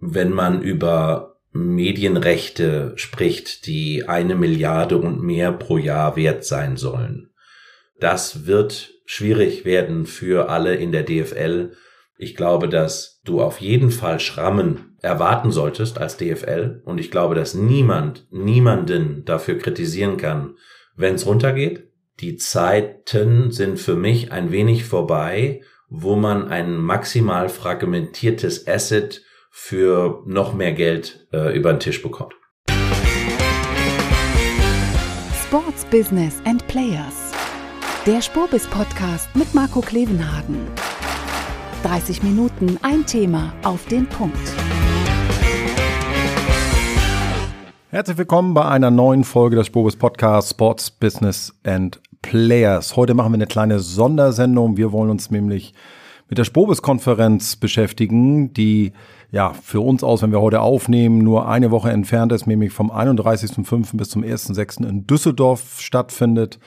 wenn man über Medienrechte spricht, die eine Milliarde und mehr pro Jahr wert sein sollen. Das wird schwierig werden für alle in der DFL. Ich glaube, dass du auf jeden Fall Schrammen erwarten solltest als DFL und ich glaube, dass niemand, niemanden dafür kritisieren kann, wenn es runtergeht. Die Zeiten sind für mich ein wenig vorbei, wo man ein maximal fragmentiertes Asset für noch mehr Geld äh, über den Tisch bekommt. Sports Business and Players. Der Spurbis Podcast mit Marco Klevenhagen. 30 Minuten ein Thema auf den Punkt. Herzlich willkommen bei einer neuen Folge des Spurbis Podcasts Sports Business and Players. Heute machen wir eine kleine Sondersendung. Wir wollen uns nämlich mit der Spobis-Konferenz beschäftigen, die ja für uns aus, wenn wir heute aufnehmen, nur eine Woche entfernt ist, nämlich vom 31.05. bis zum 1.06. in Düsseldorf stattfindet.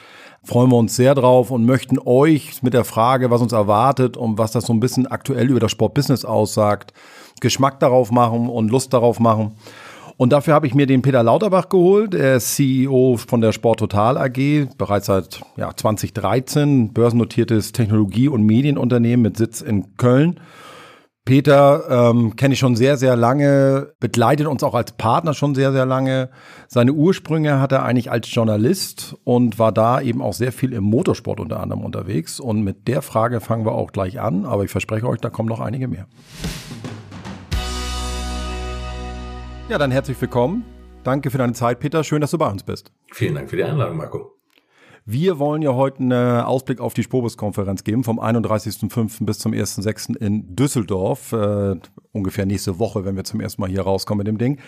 Freuen wir uns sehr drauf und möchten euch mit der Frage, was uns erwartet und was das so ein bisschen aktuell über das Sportbusiness aussagt, Geschmack darauf machen und Lust darauf machen. Und dafür habe ich mir den Peter Lauterbach geholt, er ist CEO von der Sport Total AG, bereits seit ja, 2013, börsennotiertes Technologie- und Medienunternehmen mit Sitz in Köln. Peter ähm, kenne ich schon sehr, sehr lange, begleitet uns auch als Partner schon sehr, sehr lange. Seine Ursprünge hat er eigentlich als Journalist und war da eben auch sehr viel im Motorsport unter anderem unterwegs. Und mit der Frage fangen wir auch gleich an, aber ich verspreche euch, da kommen noch einige mehr. Ja, dann herzlich willkommen. Danke für deine Zeit, Peter. Schön, dass du bei uns bist. Vielen Dank für die Einladung, Marco. Wir wollen ja heute einen Ausblick auf die Spobus-Konferenz geben, vom 31.05. bis zum 1.06. in Düsseldorf. Äh, ungefähr nächste Woche, wenn wir zum ersten Mal hier rauskommen mit dem Ding.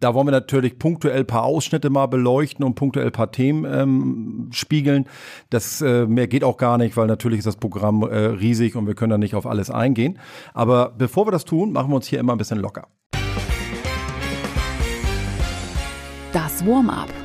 Da wollen wir natürlich punktuell ein paar Ausschnitte mal beleuchten und punktuell ein paar Themen ähm, spiegeln. Das äh, mehr geht auch gar nicht, weil natürlich ist das Programm äh, riesig und wir können da nicht auf alles eingehen. Aber bevor wir das tun, machen wir uns hier immer ein bisschen locker. Das Warm-up.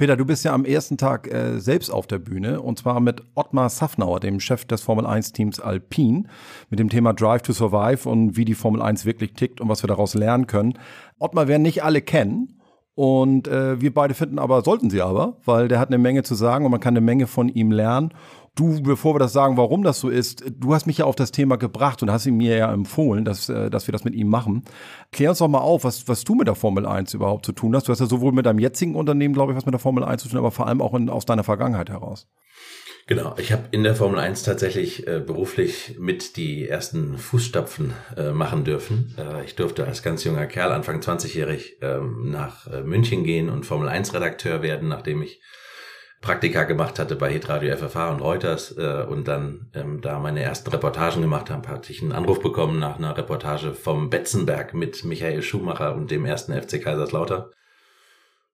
Peter, du bist ja am ersten Tag äh, selbst auf der Bühne und zwar mit Ottmar Safnauer, dem Chef des Formel 1 Teams Alpine, mit dem Thema Drive to Survive und wie die Formel 1 wirklich tickt und was wir daraus lernen können. Ottmar werden nicht alle kennen. Und äh, wir beide finden aber, sollten sie aber, weil der hat eine Menge zu sagen und man kann eine Menge von ihm lernen. Du, bevor wir das sagen, warum das so ist, du hast mich ja auf das Thema gebracht und hast ihn mir ja empfohlen, dass, äh, dass wir das mit ihm machen. Klär uns doch mal auf, was, was du mit der Formel 1 überhaupt zu tun hast. Du hast ja sowohl mit deinem jetzigen Unternehmen, glaube ich, was mit der Formel 1 zu tun, aber vor allem auch in, aus deiner Vergangenheit heraus. Genau, ich habe in der Formel 1 tatsächlich äh, beruflich mit die ersten Fußstapfen äh, machen dürfen. Äh, ich durfte als ganz junger Kerl, Anfang 20-jährig, ähm, nach äh, München gehen und Formel 1 Redakteur werden, nachdem ich Praktika gemacht hatte bei Hitradio FFH und Reuters äh, und dann ähm, da meine ersten Reportagen gemacht habe, hatte ich einen Anruf bekommen nach einer Reportage vom Betzenberg mit Michael Schumacher und dem ersten FC Kaiserslautern.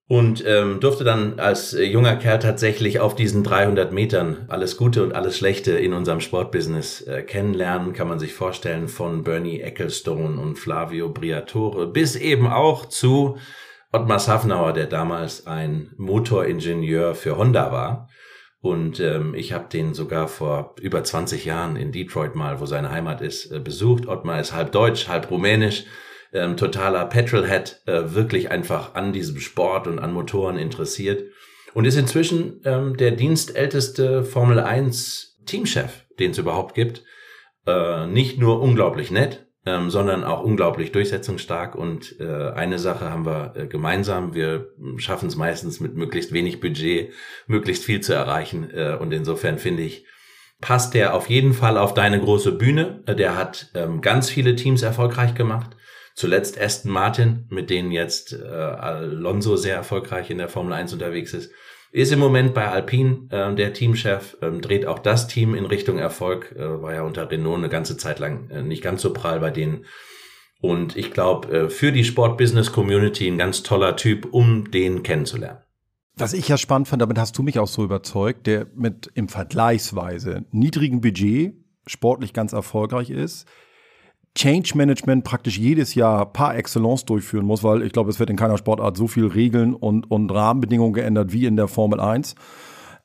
Und ähm, durfte dann als äh, junger Kerl tatsächlich auf diesen 300 Metern alles Gute und alles Schlechte in unserem Sportbusiness äh, kennenlernen, kann man sich vorstellen, von Bernie Ecclestone und Flavio Briatore bis eben auch zu Ottmar Safnauer, der damals ein Motoringenieur für Honda war. Und ähm, ich habe den sogar vor über 20 Jahren in Detroit mal, wo seine Heimat ist, äh, besucht. Ottmar ist halb deutsch, halb rumänisch, ähm, totaler Petrolhead, äh, wirklich einfach an diesem Sport und an Motoren interessiert. Und ist inzwischen ähm, der dienstälteste Formel 1 Teamchef, den es überhaupt gibt. Äh, nicht nur unglaublich nett, ähm, sondern auch unglaublich durchsetzungsstark. Und äh, eine Sache haben wir äh, gemeinsam. Wir schaffen es meistens mit möglichst wenig Budget, möglichst viel zu erreichen. Äh, und insofern finde ich, passt der auf jeden Fall auf deine große Bühne. Äh, der hat ähm, ganz viele Teams erfolgreich gemacht. Zuletzt Aston Martin, mit denen jetzt äh, Alonso sehr erfolgreich in der Formel 1 unterwegs ist. Ist im Moment bei Alpine äh, der Teamchef, ähm, dreht auch das Team in Richtung Erfolg, äh, war ja unter Renault eine ganze Zeit lang äh, nicht ganz so prall bei denen. Und ich glaube, äh, für die Sport-Business-Community ein ganz toller Typ, um den kennenzulernen. Was ich ja spannend fand, damit hast du mich auch so überzeugt, der mit im Vergleichsweise niedrigen Budget sportlich ganz erfolgreich ist, Change Management praktisch jedes Jahr par excellence durchführen muss, weil ich glaube, es wird in keiner Sportart so viel Regeln und, und Rahmenbedingungen geändert wie in der Formel 1.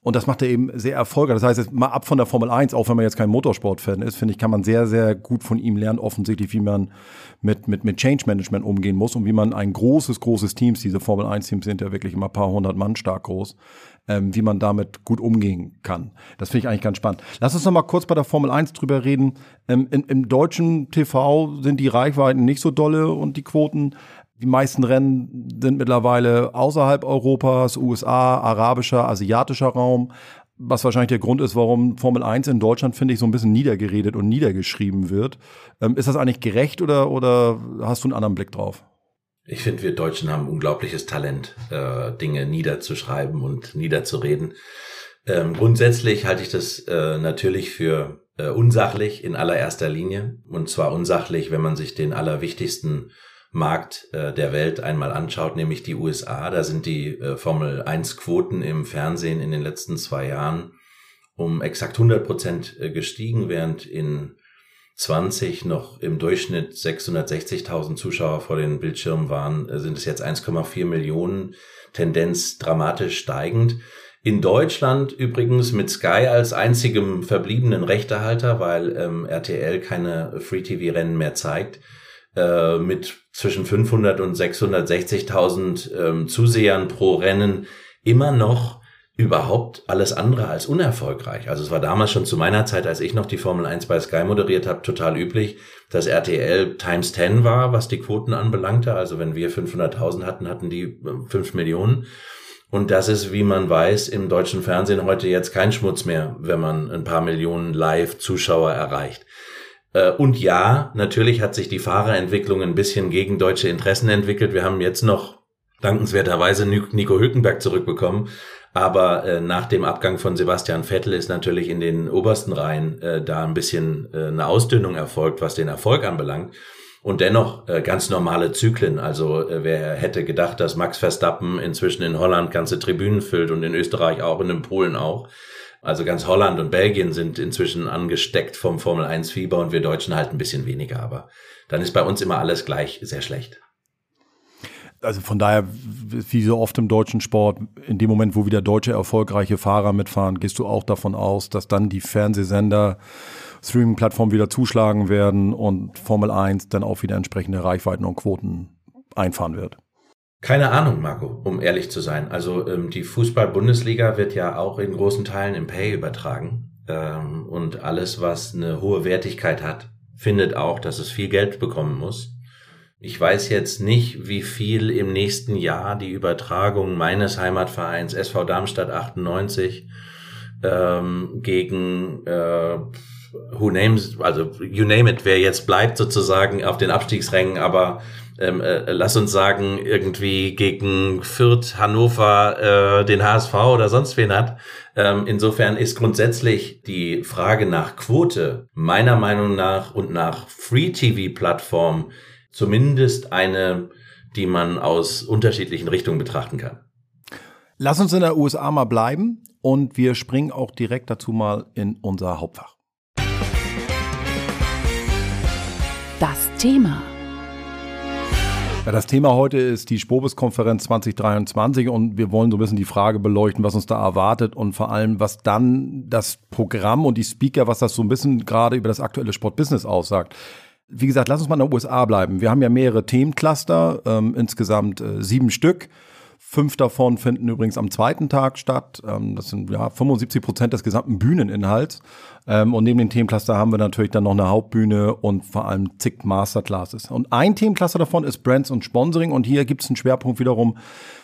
Und das macht er eben sehr erfolgreich. Das heißt, mal ab von der Formel 1, auch wenn man jetzt kein Motorsport-Fan ist, finde ich, kann man sehr, sehr gut von ihm lernen, offensichtlich, wie man mit, mit, mit Change Management umgehen muss und wie man ein großes, großes Teams, diese Formel 1-Teams sind ja wirklich immer ein paar hundert Mann stark groß, ähm, wie man damit gut umgehen kann. Das finde ich eigentlich ganz spannend. Lass uns noch mal kurz bei der Formel 1 drüber reden. Ähm, in, Im deutschen TV sind die Reichweiten nicht so dolle und die Quoten. Die meisten Rennen sind mittlerweile außerhalb Europas, USA, arabischer, asiatischer Raum. Was wahrscheinlich der Grund ist, warum Formel 1 in Deutschland, finde ich, so ein bisschen niedergeredet und niedergeschrieben wird. Ähm, ist das eigentlich gerecht oder, oder hast du einen anderen Blick drauf? Ich finde, wir Deutschen haben unglaubliches Talent, äh, Dinge niederzuschreiben und niederzureden. Ähm, grundsätzlich halte ich das äh, natürlich für äh, unsachlich in allererster Linie. Und zwar unsachlich, wenn man sich den allerwichtigsten Markt äh, der Welt einmal anschaut, nämlich die USA. Da sind die äh, Formel 1 Quoten im Fernsehen in den letzten zwei Jahren um exakt 100 Prozent äh, gestiegen, während in 20 noch im Durchschnitt 660.000 Zuschauer vor den Bildschirmen waren, äh, sind es jetzt 1,4 Millionen, Tendenz dramatisch steigend. In Deutschland übrigens mit Sky als einzigem verbliebenen Rechtehalter, weil ähm, RTL keine Free-TV-Rennen mehr zeigt, äh, mit zwischen 500 und 660.000 ähm, Zusehern pro Rennen immer noch überhaupt alles andere als unerfolgreich. Also es war damals schon zu meiner Zeit, als ich noch die Formel 1 bei Sky moderiert habe, total üblich, dass RTL times 10 war, was die Quoten anbelangte. Also wenn wir 500.000 hatten, hatten die 5 äh, Millionen. Und das ist, wie man weiß, im deutschen Fernsehen heute jetzt kein Schmutz mehr, wenn man ein paar Millionen Live-Zuschauer erreicht. Äh, und ja, natürlich hat sich die Fahrerentwicklung ein bisschen gegen deutsche Interessen entwickelt. Wir haben jetzt noch dankenswerterweise Nico Hülkenberg zurückbekommen. Aber äh, nach dem Abgang von Sebastian Vettel ist natürlich in den obersten Reihen äh, da ein bisschen äh, eine Ausdünnung erfolgt, was den Erfolg anbelangt. Und dennoch äh, ganz normale Zyklen. Also äh, wer hätte gedacht, dass Max Verstappen inzwischen in Holland ganze Tribünen füllt und in Österreich auch und in Polen auch. Also ganz Holland und Belgien sind inzwischen angesteckt vom Formel 1 Fieber und wir Deutschen halt ein bisschen weniger. Aber dann ist bei uns immer alles gleich sehr schlecht. Also von daher, wie so oft im deutschen Sport, in dem Moment, wo wieder deutsche erfolgreiche Fahrer mitfahren, gehst du auch davon aus, dass dann die Fernsehsender, Streaming-Plattformen wieder zuschlagen werden und Formel 1 dann auch wieder entsprechende Reichweiten und Quoten einfahren wird. Keine Ahnung, Marco, um ehrlich zu sein. Also ähm, die Fußball-Bundesliga wird ja auch in großen Teilen im Pay übertragen. Ähm, und alles, was eine hohe Wertigkeit hat, findet auch, dass es viel Geld bekommen muss. Ich weiß jetzt nicht, wie viel im nächsten Jahr die Übertragung meines Heimatvereins SV Darmstadt 98 ähm, gegen äh, Who Names, also you name it, wer jetzt bleibt sozusagen auf den Abstiegsrängen, aber ähm, äh, lass uns sagen, irgendwie gegen Fürth, Hannover, äh, den HSV oder sonst wen hat. Ähm, insofern ist grundsätzlich die Frage nach Quote meiner Meinung nach und nach Free-TV-Plattform zumindest eine, die man aus unterschiedlichen Richtungen betrachten kann. Lass uns in der USA mal bleiben und wir springen auch direkt dazu mal in unser Hauptfach. Das Thema. Ja, das Thema heute ist die Spobis-Konferenz 2023 und wir wollen so ein bisschen die Frage beleuchten, was uns da erwartet und vor allem, was dann das Programm und die Speaker, was das so ein bisschen gerade über das aktuelle Sportbusiness aussagt. Wie gesagt, lass uns mal in den USA bleiben. Wir haben ja mehrere Themencluster, ähm, insgesamt äh, sieben Stück. Fünf davon finden übrigens am zweiten Tag statt. Ähm, das sind ja 75 Prozent des gesamten Bühneninhalts. Ähm, und neben den Themencluster haben wir natürlich dann noch eine Hauptbühne und vor allem zig Masterclasses. Und ein Themencluster davon ist Brands und Sponsoring. Und hier gibt es einen Schwerpunkt wiederum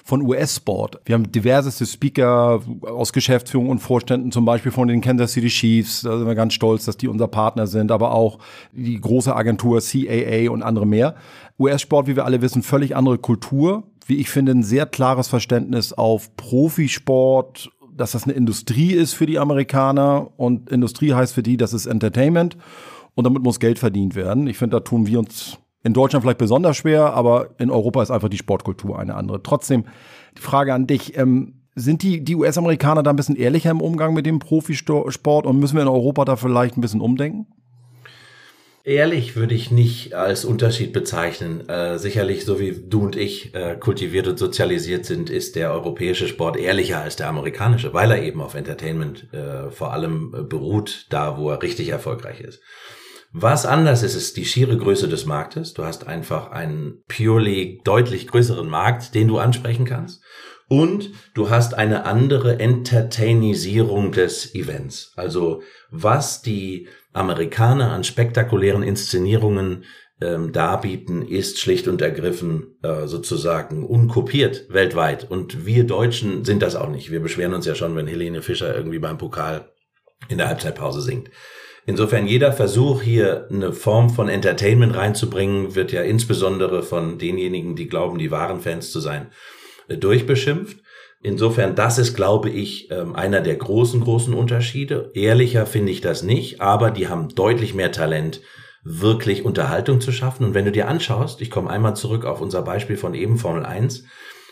von US-Sport. Wir haben diverseste Speaker aus Geschäftsführung und Vorständen, zum Beispiel von den Kansas City Chiefs. Da sind wir ganz stolz, dass die unser Partner sind, aber auch die große Agentur CAA und andere mehr. US-Sport, wie wir alle wissen, völlig andere Kultur wie ich finde, ein sehr klares Verständnis auf Profisport, dass das eine Industrie ist für die Amerikaner und Industrie heißt für die, das ist Entertainment und damit muss Geld verdient werden. Ich finde, da tun wir uns in Deutschland vielleicht besonders schwer, aber in Europa ist einfach die Sportkultur eine andere. Trotzdem, die Frage an dich, ähm, sind die, die US-Amerikaner da ein bisschen ehrlicher im Umgang mit dem Profisport und müssen wir in Europa da vielleicht ein bisschen umdenken? Ehrlich würde ich nicht als Unterschied bezeichnen. Äh, sicherlich, so wie du und ich äh, kultiviert und sozialisiert sind, ist der europäische Sport ehrlicher als der amerikanische, weil er eben auf Entertainment äh, vor allem äh, beruht, da wo er richtig erfolgreich ist. Was anders ist, ist die schiere Größe des Marktes. Du hast einfach einen purely deutlich größeren Markt, den du ansprechen kannst. Und du hast eine andere Entertainisierung des Events. Also was die Amerikaner an spektakulären Inszenierungen ähm, darbieten, ist schlicht und ergriffen äh, sozusagen unkopiert weltweit. Und wir Deutschen sind das auch nicht. Wir beschweren uns ja schon, wenn Helene Fischer irgendwie beim Pokal in der Halbzeitpause singt. Insofern jeder Versuch hier eine Form von Entertainment reinzubringen, wird ja insbesondere von denjenigen, die glauben, die wahren Fans zu sein, äh, durchbeschimpft. Insofern, das ist, glaube ich, ähm, einer der großen, großen Unterschiede. Ehrlicher finde ich das nicht, aber die haben deutlich mehr Talent, wirklich Unterhaltung zu schaffen. Und wenn du dir anschaust, ich komme einmal zurück auf unser Beispiel von eben Formel 1,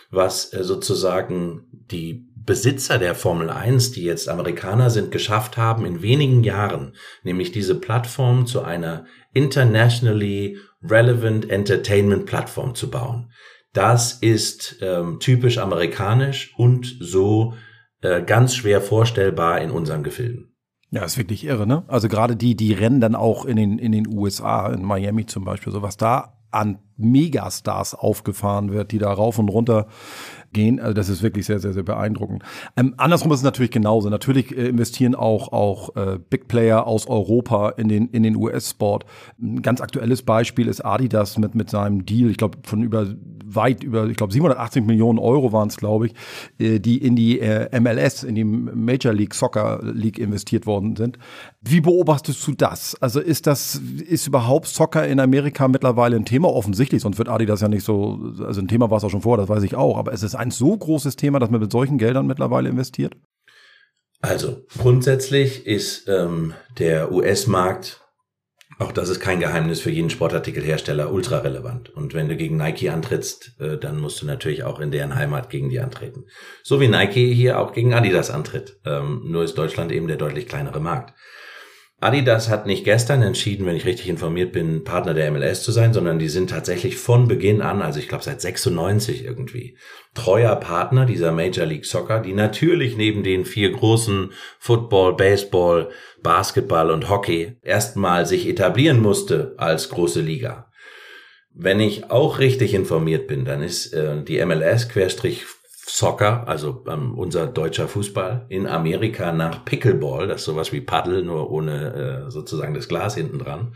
was äh, sozusagen die Besitzer der Formel 1, die jetzt Amerikaner sind, geschafft haben, in wenigen Jahren, nämlich diese Plattform zu einer internationally relevant Entertainment Plattform zu bauen. Das ist ähm, typisch amerikanisch und so äh, ganz schwer vorstellbar in unseren Gefilden. Ja, ist wirklich irre, ne? Also gerade die, die rennen dann auch in den, in den USA, in Miami zum Beispiel, so was da an Megastars aufgefahren wird, die da rauf und runter gehen. Also das ist wirklich sehr, sehr, sehr beeindruckend. Ähm, andersrum ist es natürlich genauso. Natürlich äh, investieren auch, auch äh, Big Player aus Europa in den, in den US-Sport. Ein ganz aktuelles Beispiel ist Adidas mit, mit seinem Deal, ich glaube, von über weit über, ich glaube, 780 Millionen Euro waren es, glaube ich, äh, die in die äh, MLS, in die Major League Soccer League investiert worden sind. Wie beobachtest du das? Also ist das, ist überhaupt Soccer in Amerika mittlerweile ein Thema? Offensichtlich, sonst wird Adidas ja nicht so, also ein Thema war es auch schon vor, das weiß ich auch, aber es ist ein so großes Thema, dass man mit solchen Geldern mittlerweile investiert? Also grundsätzlich ist ähm, der US-Markt, auch das ist kein Geheimnis für jeden Sportartikelhersteller, ultra relevant. Und wenn du gegen Nike antrittst, äh, dann musst du natürlich auch in deren Heimat gegen die antreten. So wie Nike hier auch gegen Adidas antritt. Ähm, nur ist Deutschland eben der deutlich kleinere Markt. Adidas hat nicht gestern entschieden, wenn ich richtig informiert bin, Partner der MLS zu sein, sondern die sind tatsächlich von Beginn an, also ich glaube seit 96 irgendwie, treuer Partner dieser Major League Soccer, die natürlich neben den vier großen Football, Baseball, Basketball und Hockey erstmal sich etablieren musste als große Liga. Wenn ich auch richtig informiert bin, dann ist äh, die MLS Querstrich Soccer, also ähm, unser deutscher Fußball, in Amerika nach Pickleball, das ist sowas wie Paddle, nur ohne äh, sozusagen das Glas hinten dran,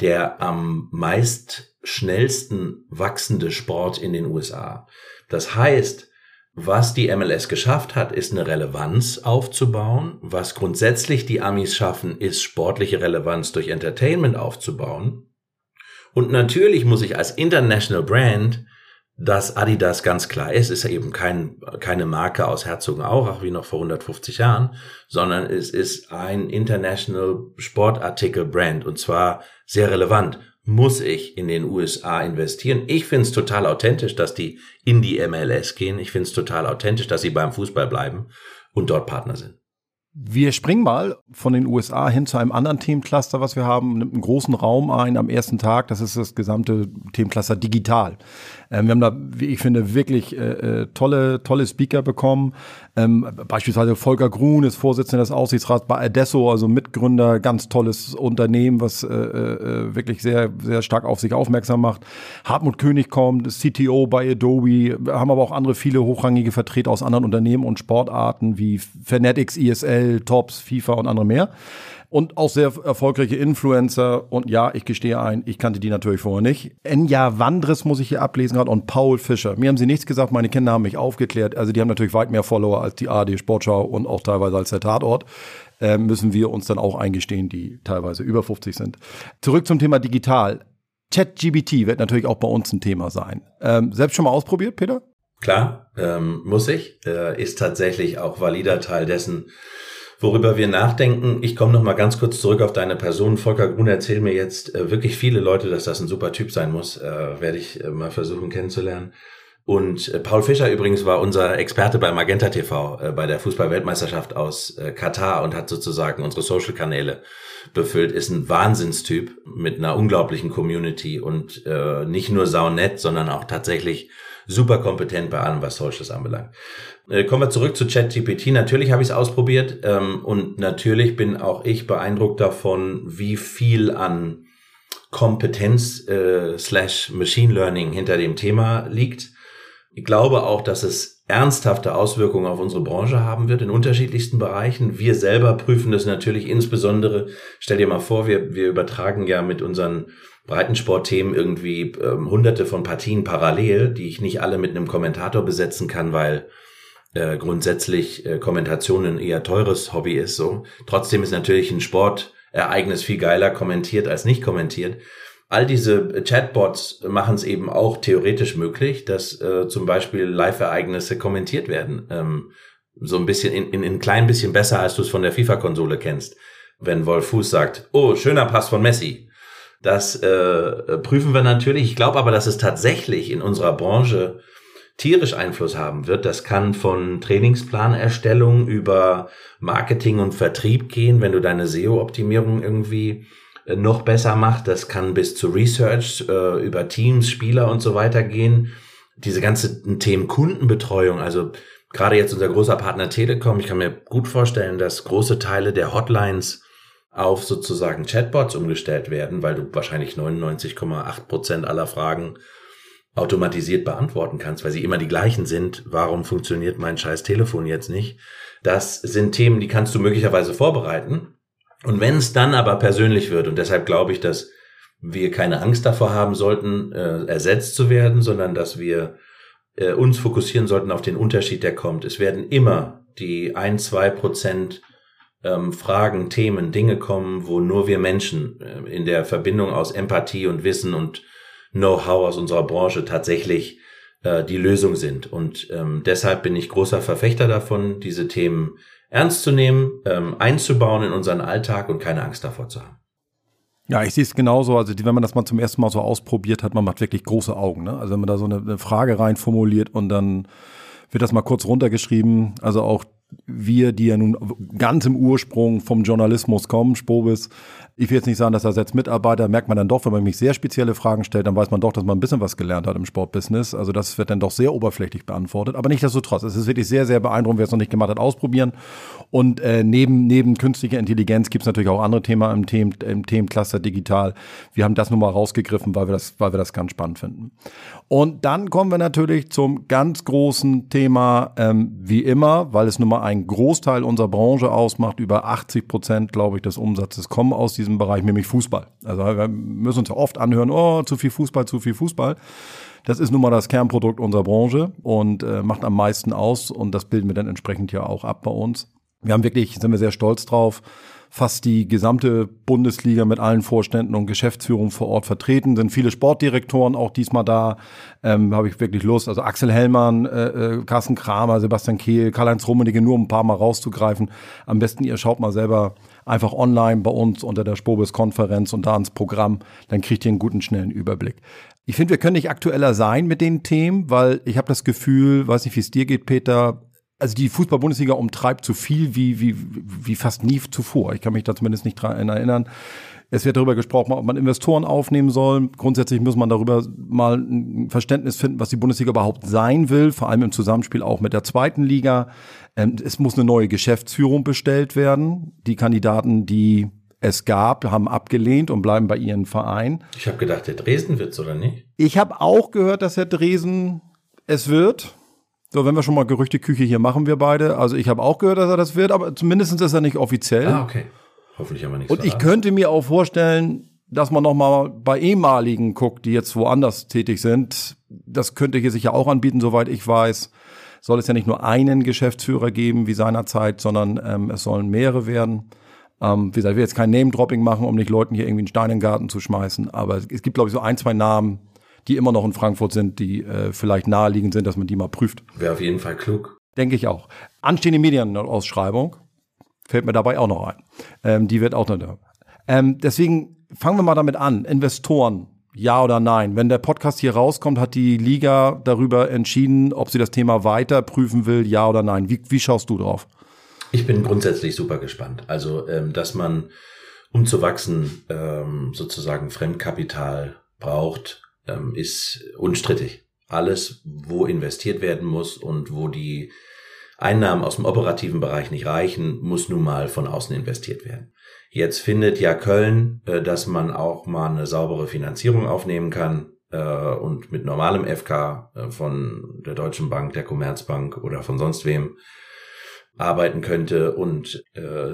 der am meist schnellsten wachsende Sport in den USA. Das heißt, was die MLS geschafft hat, ist eine Relevanz aufzubauen. Was grundsätzlich die Amis schaffen, ist sportliche Relevanz durch Entertainment aufzubauen. Und natürlich muss ich als International Brand dass Adidas ganz klar ist, ist ja eben kein, keine Marke aus Herzogenaurach wie noch vor 150 Jahren, sondern es ist ein International Sportartikel Brand und zwar sehr relevant. Muss ich in den USA investieren? Ich finde es total authentisch, dass die in die MLS gehen. Ich finde es total authentisch, dass sie beim Fußball bleiben und dort Partner sind. Wir springen mal von den USA hin zu einem anderen Themencluster, was wir haben, nimmt einen großen Raum ein am ersten Tag. Das ist das gesamte Themencluster digital. Ähm, wir haben da, wie ich finde, wirklich äh, äh, tolle, tolle Speaker bekommen. Ähm, beispielsweise Volker Grun ist Vorsitzender des Aussichtsrats bei Adesso, also Mitgründer, ganz tolles Unternehmen, was äh, äh, wirklich sehr, sehr stark auf sich aufmerksam macht. Hartmut König kommt, CTO bei Adobe, wir haben aber auch andere viele hochrangige Vertreter aus anderen Unternehmen und Sportarten wie Fanatics, ISL, Tops, FIFA und andere mehr und auch sehr erfolgreiche Influencer. Und ja, ich gestehe ein, ich kannte die natürlich vorher nicht. Enya Wandres muss ich hier ablesen gerade und Paul Fischer. Mir haben sie nichts gesagt, meine Kinder haben mich aufgeklärt. Also die haben natürlich weit mehr Follower als die AD Sportschau und auch teilweise als der Tatort. Äh, müssen wir uns dann auch eingestehen, die teilweise über 50 sind. Zurück zum Thema digital. ChatGBT wird natürlich auch bei uns ein Thema sein. Ähm, selbst schon mal ausprobiert, Peter? Klar, ähm, muss ich. Äh, ist tatsächlich auch valider Teil dessen, worüber wir nachdenken. Ich komme noch mal ganz kurz zurück auf deine Person. Volker Grun erzählt mir jetzt äh, wirklich viele Leute, dass das ein super Typ sein muss. Äh, Werde ich äh, mal versuchen kennenzulernen. Und äh, Paul Fischer übrigens war unser Experte bei Magenta TV äh, bei der Fußball-Weltmeisterschaft aus äh, Katar und hat sozusagen unsere Social-Kanäle befüllt, ist ein Wahnsinnstyp mit einer unglaublichen Community und äh, nicht nur saunett, sondern auch tatsächlich super kompetent bei allem, was Socials anbelangt. Äh, kommen wir zurück zu ChatGPT. Natürlich habe ich es ausprobiert ähm, und natürlich bin auch ich beeindruckt davon, wie viel an Kompetenz äh, slash Machine Learning hinter dem Thema liegt. Ich glaube auch, dass es ernsthafte Auswirkungen auf unsere Branche haben wird in unterschiedlichsten Bereichen. Wir selber prüfen das natürlich insbesondere. Stell dir mal vor, wir, wir übertragen ja mit unseren Breitensportthemen irgendwie ähm, hunderte von Partien parallel, die ich nicht alle mit einem Kommentator besetzen kann, weil äh, grundsätzlich äh, Kommentation ein eher teures Hobby ist. So trotzdem ist natürlich ein Sportereignis viel geiler kommentiert als nicht kommentiert all diese Chatbots machen es eben auch theoretisch möglich, dass äh, zum Beispiel Live-Ereignisse kommentiert werden. Ähm, so ein bisschen in, in, in ein klein bisschen besser, als du es von der FIFA-Konsole kennst. Wenn Wolf Fuß sagt, oh, schöner Pass von Messi. Das äh, prüfen wir natürlich. Ich glaube aber, dass es tatsächlich in unserer Branche tierisch Einfluss haben wird. Das kann von Trainingsplanerstellung über Marketing und Vertrieb gehen, wenn du deine SEO-Optimierung irgendwie äh, noch besser macht. Das kann bis zu Research äh, über Teams, Spieler und so weiter gehen. Diese ganzen Themen Kundenbetreuung, also gerade jetzt unser großer Partner Telekom, ich kann mir gut vorstellen, dass große Teile der Hotlines auf sozusagen Chatbots umgestellt werden, weil du wahrscheinlich 99,8 Prozent aller Fragen automatisiert beantworten kannst, weil sie immer die gleichen sind. Warum funktioniert mein scheiß Telefon jetzt nicht? Das sind Themen, die kannst du möglicherweise vorbereiten. Und wenn es dann aber persönlich wird, und deshalb glaube ich, dass wir keine Angst davor haben sollten, äh, ersetzt zu werden, sondern dass wir äh, uns fokussieren sollten auf den Unterschied, der kommt. Es werden immer die ein, zwei Prozent ähm, Fragen, Themen, Dinge kommen, wo nur wir Menschen äh, in der Verbindung aus Empathie und Wissen und Know-how aus unserer Branche tatsächlich äh, die Lösung sind. Und ähm, deshalb bin ich großer Verfechter davon, diese Themen ernst zu nehmen, ähm, einzubauen in unseren Alltag und keine Angst davor zu haben. Ja, ich sehe es genauso. Also wenn man das mal zum ersten Mal so ausprobiert hat, man macht wirklich große Augen. Ne? Also wenn man da so eine, eine Frage rein formuliert und dann wird das mal kurz runtergeschrieben. Also auch wir, die ja nun ganz im Ursprung vom Journalismus kommen, Spobis, ich will jetzt nicht sagen, dass als Mitarbeiter merkt man dann doch, wenn man mich sehr spezielle Fragen stellt, dann weiß man doch, dass man ein bisschen was gelernt hat im Sportbusiness. Also das wird dann doch sehr oberflächlich beantwortet. Aber nicht nichtsdestotrotz, es ist wirklich sehr, sehr beeindruckend, wer es noch nicht gemacht hat, ausprobieren. Und äh, neben, neben künstlicher Intelligenz gibt es natürlich auch andere Themen im, Themen, im Themencluster digital. Wir haben das nun mal rausgegriffen, weil wir das, weil wir das ganz spannend finden. Und dann kommen wir natürlich zum ganz großen Thema, ähm, wie immer, weil es nun mal einen Großteil unserer Branche ausmacht, über 80 Prozent, glaube ich, des Umsatzes kommen aus diesem diesem Bereich, nämlich Fußball. Also wir müssen uns ja oft anhören, oh, zu viel Fußball, zu viel Fußball. Das ist nun mal das Kernprodukt unserer Branche und äh, macht am meisten aus und das bilden wir dann entsprechend ja auch ab bei uns. Wir haben wirklich, sind wir sehr stolz drauf, fast die gesamte Bundesliga mit allen Vorständen und Geschäftsführungen vor Ort vertreten. Sind viele Sportdirektoren auch diesmal da. Ähm, Habe ich wirklich Lust. Also Axel Hellmann, äh, äh, Carsten Kramer, Sebastian Kehl, Karl-Heinz Rummenigge, nur um ein paar Mal rauszugreifen. Am besten ihr schaut mal selber einfach online bei uns unter der Spobis-Konferenz und da ins Programm. Dann kriegt ihr einen guten, schnellen Überblick. Ich finde, wir können nicht aktueller sein mit den Themen, weil ich habe das Gefühl, weiß nicht, wie es dir geht, Peter, also die Fußball-Bundesliga umtreibt so viel wie, wie, wie fast nie zuvor. Ich kann mich da zumindest nicht dran erinnern. Es wird darüber gesprochen, ob man Investoren aufnehmen soll. Grundsätzlich muss man darüber mal ein Verständnis finden, was die Bundesliga überhaupt sein will, vor allem im Zusammenspiel auch mit der zweiten Liga. Ähm, es muss eine neue Geschäftsführung bestellt werden. Die Kandidaten, die es gab, haben abgelehnt und bleiben bei ihren Verein. Ich habe gedacht, der Dresden wird's oder nicht? Ich habe auch gehört, dass Herr Dresden es wird. So, wenn wir schon mal Gerüchteküche hier machen, wir beide. Also ich habe auch gehört, dass er das wird, aber zumindest ist er nicht offiziell. Ah, okay. Hoffentlich aber nicht. Und ich könnte mir auch vorstellen, dass man noch mal bei ehemaligen guckt, die jetzt woanders tätig sind. Das könnte hier sicher auch anbieten, soweit ich weiß. Soll es ja nicht nur einen Geschäftsführer geben wie seinerzeit, sondern ähm, es sollen mehrere werden. Ähm, wie gesagt, ich will jetzt kein Name-Dropping machen, um nicht Leuten hier irgendwie einen Stein in den Garten zu schmeißen. Aber es gibt, glaube ich, so ein, zwei Namen, die immer noch in Frankfurt sind, die äh, vielleicht naheliegend sind, dass man die mal prüft. Wäre auf jeden Fall klug. Denke ich auch. Anstehende Medienausschreibung fällt mir dabei auch noch ein. Ähm, die wird auch noch da. Ähm, deswegen fangen wir mal damit an. Investoren. Ja oder nein? Wenn der Podcast hier rauskommt, hat die Liga darüber entschieden, ob sie das Thema weiter prüfen will, ja oder nein. Wie, wie schaust du drauf? Ich bin grundsätzlich super gespannt. Also, ähm, dass man, um zu wachsen, ähm, sozusagen Fremdkapital braucht, ähm, ist unstrittig. Alles, wo investiert werden muss und wo die Einnahmen aus dem operativen Bereich nicht reichen, muss nun mal von außen investiert werden. Jetzt findet ja Köln, äh, dass man auch mal eine saubere Finanzierung aufnehmen kann äh, und mit normalem FK äh, von der Deutschen Bank, der Commerzbank oder von sonst wem arbeiten könnte und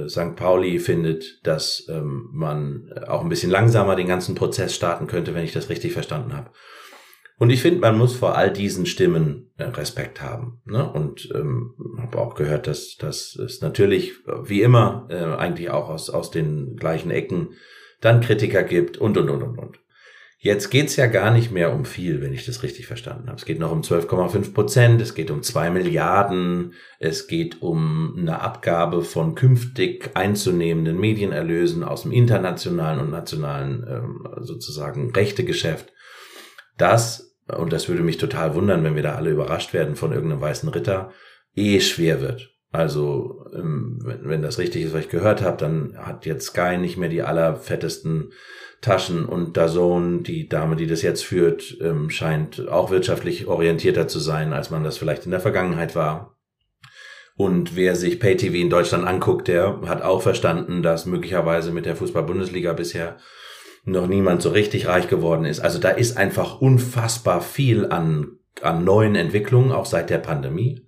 St. Pauli findet, dass ähm, man auch ein bisschen langsamer den ganzen Prozess starten könnte, wenn ich das richtig verstanden habe. Und ich finde, man muss vor all diesen Stimmen äh, Respekt haben. Ne? Und ähm, habe auch gehört, dass, dass es natürlich, wie immer, äh, eigentlich auch aus, aus den gleichen Ecken dann Kritiker gibt und, und, und, und, und. Jetzt geht's ja gar nicht mehr um viel, wenn ich das richtig verstanden habe. Es geht noch um 12,5 Prozent, es geht um zwei Milliarden, es geht um eine Abgabe von künftig einzunehmenden Medienerlösen aus dem internationalen und nationalen ähm, sozusagen Rechtegeschäft. Das, und das würde mich total wundern, wenn wir da alle überrascht werden von irgendeinem weißen Ritter, eh schwer wird. Also, ähm, wenn, das richtig ist, was ich gehört habe, dann hat jetzt Sky nicht mehr die allerfettesten Taschen und Dazone, die Dame, die das jetzt führt, ähm, scheint auch wirtschaftlich orientierter zu sein, als man das vielleicht in der Vergangenheit war. Und wer sich PayTV in Deutschland anguckt, der hat auch verstanden, dass möglicherweise mit der Fußball-Bundesliga bisher noch niemand so richtig reich geworden ist. Also da ist einfach unfassbar viel an, an neuen Entwicklungen, auch seit der Pandemie.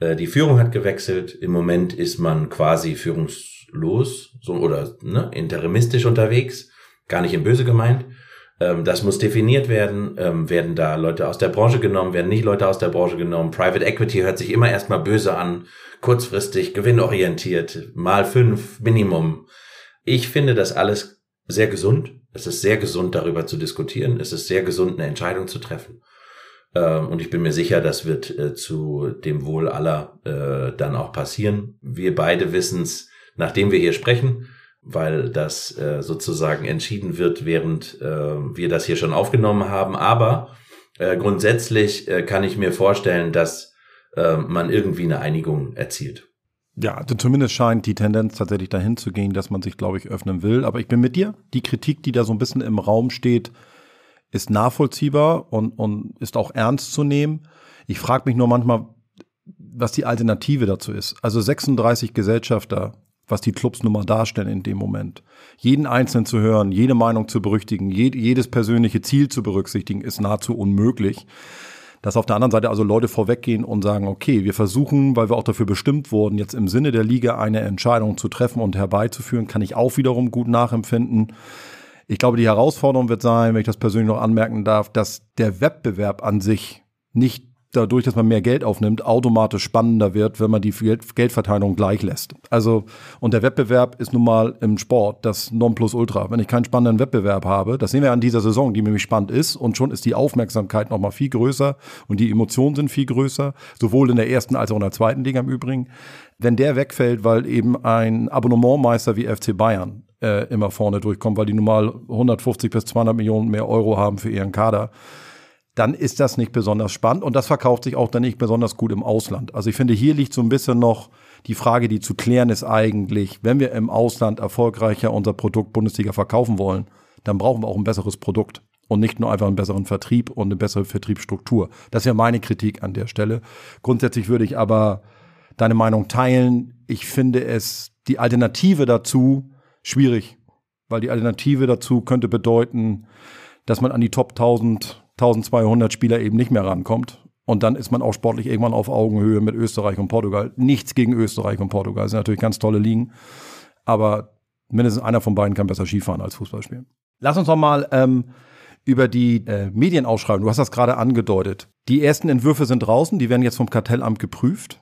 Äh, die Führung hat gewechselt. Im Moment ist man quasi führungslos so, oder ne, interimistisch unterwegs gar nicht im Böse gemeint. Ähm, das muss definiert werden. Ähm, werden da Leute aus der Branche genommen, werden nicht Leute aus der Branche genommen. Private Equity hört sich immer erstmal böse an, kurzfristig, gewinnorientiert, mal fünf Minimum. Ich finde das alles sehr gesund. Es ist sehr gesund, darüber zu diskutieren. Es ist sehr gesund, eine Entscheidung zu treffen. Ähm, und ich bin mir sicher, das wird äh, zu dem Wohl aller äh, dann auch passieren. Wir beide wissen es, nachdem wir hier sprechen weil das äh, sozusagen entschieden wird, während äh, wir das hier schon aufgenommen haben. Aber grundsätzlich kann ich mir vorstellen, dass man irgendwie eine Einigung erzielt. Ja, also zumindest scheint die Tendenz tatsächlich dahin zu gehen, dass man sich, glaube ich, öffnen will. Aber ich bin mit dir. Die Kritik, die da so ein bisschen im Raum steht, ist nachvollziehbar und, und ist auch ernst zu nehmen. Ich frage mich nur manchmal, was die Alternative dazu ist. Also 36 Gesellschafter was die Clubs nun mal darstellen in dem Moment. Jeden Einzelnen zu hören, jede Meinung zu berücksichtigen, jedes persönliche Ziel zu berücksichtigen, ist nahezu unmöglich. Dass auf der anderen Seite also Leute vorweggehen und sagen, okay, wir versuchen, weil wir auch dafür bestimmt wurden, jetzt im Sinne der Liga eine Entscheidung zu treffen und herbeizuführen, kann ich auch wiederum gut nachempfinden. Ich glaube, die Herausforderung wird sein, wenn ich das persönlich noch anmerken darf, dass der Wettbewerb an sich nicht dadurch, dass man mehr Geld aufnimmt, automatisch spannender wird, wenn man die Geldverteilung gleich lässt. Also, und der Wettbewerb ist nun mal im Sport das Nonplusultra. Wenn ich keinen spannenden Wettbewerb habe, das sehen wir an dieser Saison, die nämlich spannend ist, und schon ist die Aufmerksamkeit noch mal viel größer und die Emotionen sind viel größer, sowohl in der ersten als auch in der zweiten Liga im Übrigen. Wenn der wegfällt, weil eben ein Abonnementmeister wie FC Bayern äh, immer vorne durchkommt, weil die nun mal 150 bis 200 Millionen mehr Euro haben für ihren Kader, dann ist das nicht besonders spannend und das verkauft sich auch dann nicht besonders gut im Ausland. Also ich finde, hier liegt so ein bisschen noch die Frage, die zu klären ist eigentlich, wenn wir im Ausland erfolgreicher unser Produkt Bundesliga verkaufen wollen, dann brauchen wir auch ein besseres Produkt und nicht nur einfach einen besseren Vertrieb und eine bessere Vertriebsstruktur. Das ist ja meine Kritik an der Stelle. Grundsätzlich würde ich aber deine Meinung teilen. Ich finde es die Alternative dazu schwierig, weil die Alternative dazu könnte bedeuten, dass man an die Top 1000 1200 Spieler eben nicht mehr rankommt. Und dann ist man auch sportlich irgendwann auf Augenhöhe mit Österreich und Portugal. Nichts gegen Österreich und Portugal. Das sind natürlich ganz tolle Ligen. Aber mindestens einer von beiden kann besser Skifahren als Fußball spielen. Lass uns doch mal ähm, über die äh, Medienausschreibung. Du hast das gerade angedeutet. Die ersten Entwürfe sind draußen. Die werden jetzt vom Kartellamt geprüft.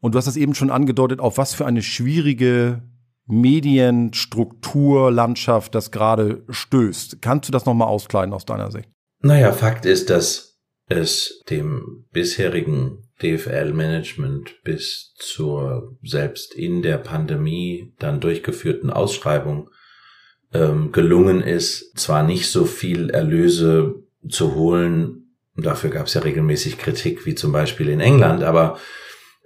Und du hast das eben schon angedeutet, auf was für eine schwierige Medienstrukturlandschaft das gerade stößt. Kannst du das nochmal auskleiden aus deiner Sicht? Naja, Fakt ist, dass es dem bisherigen DFL-Management bis zur selbst in der Pandemie dann durchgeführten Ausschreibung ähm, gelungen ist, zwar nicht so viel Erlöse zu holen, dafür gab es ja regelmäßig Kritik, wie zum Beispiel in England, aber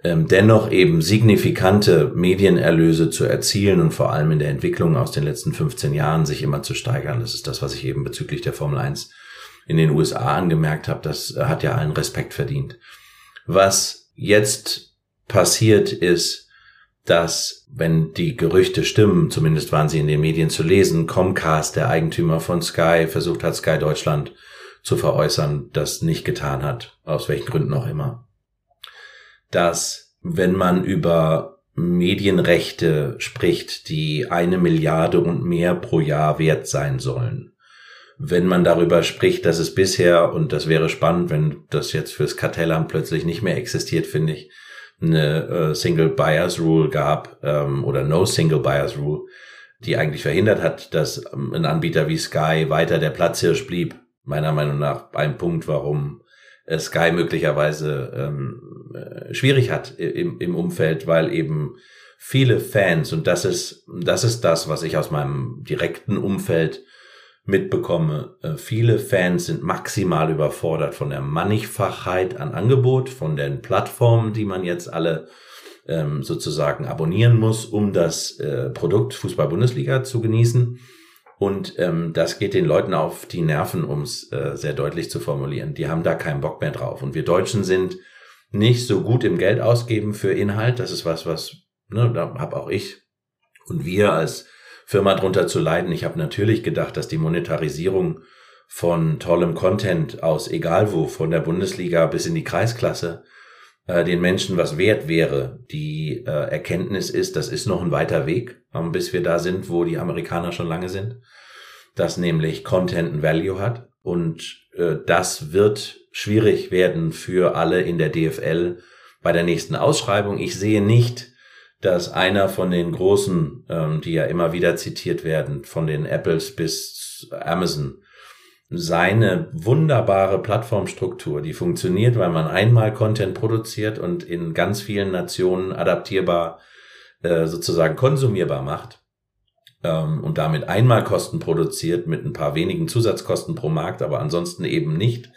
ähm, dennoch eben signifikante Medienerlöse zu erzielen und vor allem in der Entwicklung aus den letzten 15 Jahren sich immer zu steigern. Das ist das, was ich eben bezüglich der Formel 1 in den USA angemerkt habe. Das äh, hat ja allen Respekt verdient. Was jetzt passiert ist, dass, wenn die Gerüchte stimmen, zumindest waren sie in den Medien zu lesen, Comcast, der Eigentümer von Sky, versucht hat, Sky Deutschland zu veräußern, das nicht getan hat, aus welchen Gründen auch immer. Dass, wenn man über Medienrechte spricht, die eine Milliarde und mehr pro Jahr wert sein sollen, wenn man darüber spricht, dass es bisher, und das wäre spannend, wenn das jetzt fürs Kartellamt plötzlich nicht mehr existiert, finde ich, eine äh, Single Buyers Rule gab ähm, oder No Single Buyers Rule, die eigentlich verhindert hat, dass ähm, ein Anbieter wie Sky weiter der Platzhirsch blieb. Meiner Meinung nach ein Punkt, warum äh, Sky möglicherweise ähm, äh, schwierig hat im, im Umfeld, weil eben viele Fans, und das ist, das ist das, was ich aus meinem direkten Umfeld mitbekomme, äh, viele Fans sind maximal überfordert von der Mannigfachheit an Angebot, von den Plattformen, die man jetzt alle ähm, sozusagen abonnieren muss, um das äh, Produkt Fußball-Bundesliga zu genießen. Und ähm, das geht den Leuten auf die Nerven, um es äh, sehr deutlich zu formulieren. Die haben da keinen Bock mehr drauf. Und wir Deutschen sind nicht so gut im Geld ausgeben für Inhalt. Das ist was, was, ne, da habe auch ich und wir als Firma drunter zu leiden. Ich habe natürlich gedacht, dass die Monetarisierung von tollem Content aus egal wo, von der Bundesliga bis in die Kreisklasse, äh, den Menschen was wert wäre. Die äh, Erkenntnis ist, das ist noch ein weiter Weg, ähm, bis wir da sind, wo die Amerikaner schon lange sind, dass nämlich Content ein Value hat. Und äh, das wird schwierig werden für alle in der DFL bei der nächsten Ausschreibung. Ich sehe nicht, dass einer von den großen, ähm, die ja immer wieder zitiert werden, von den Apples bis Amazon, seine wunderbare Plattformstruktur, die funktioniert, weil man einmal Content produziert und in ganz vielen Nationen adaptierbar äh, sozusagen konsumierbar macht ähm, und damit einmal Kosten produziert mit ein paar wenigen Zusatzkosten pro Markt, aber ansonsten eben nicht,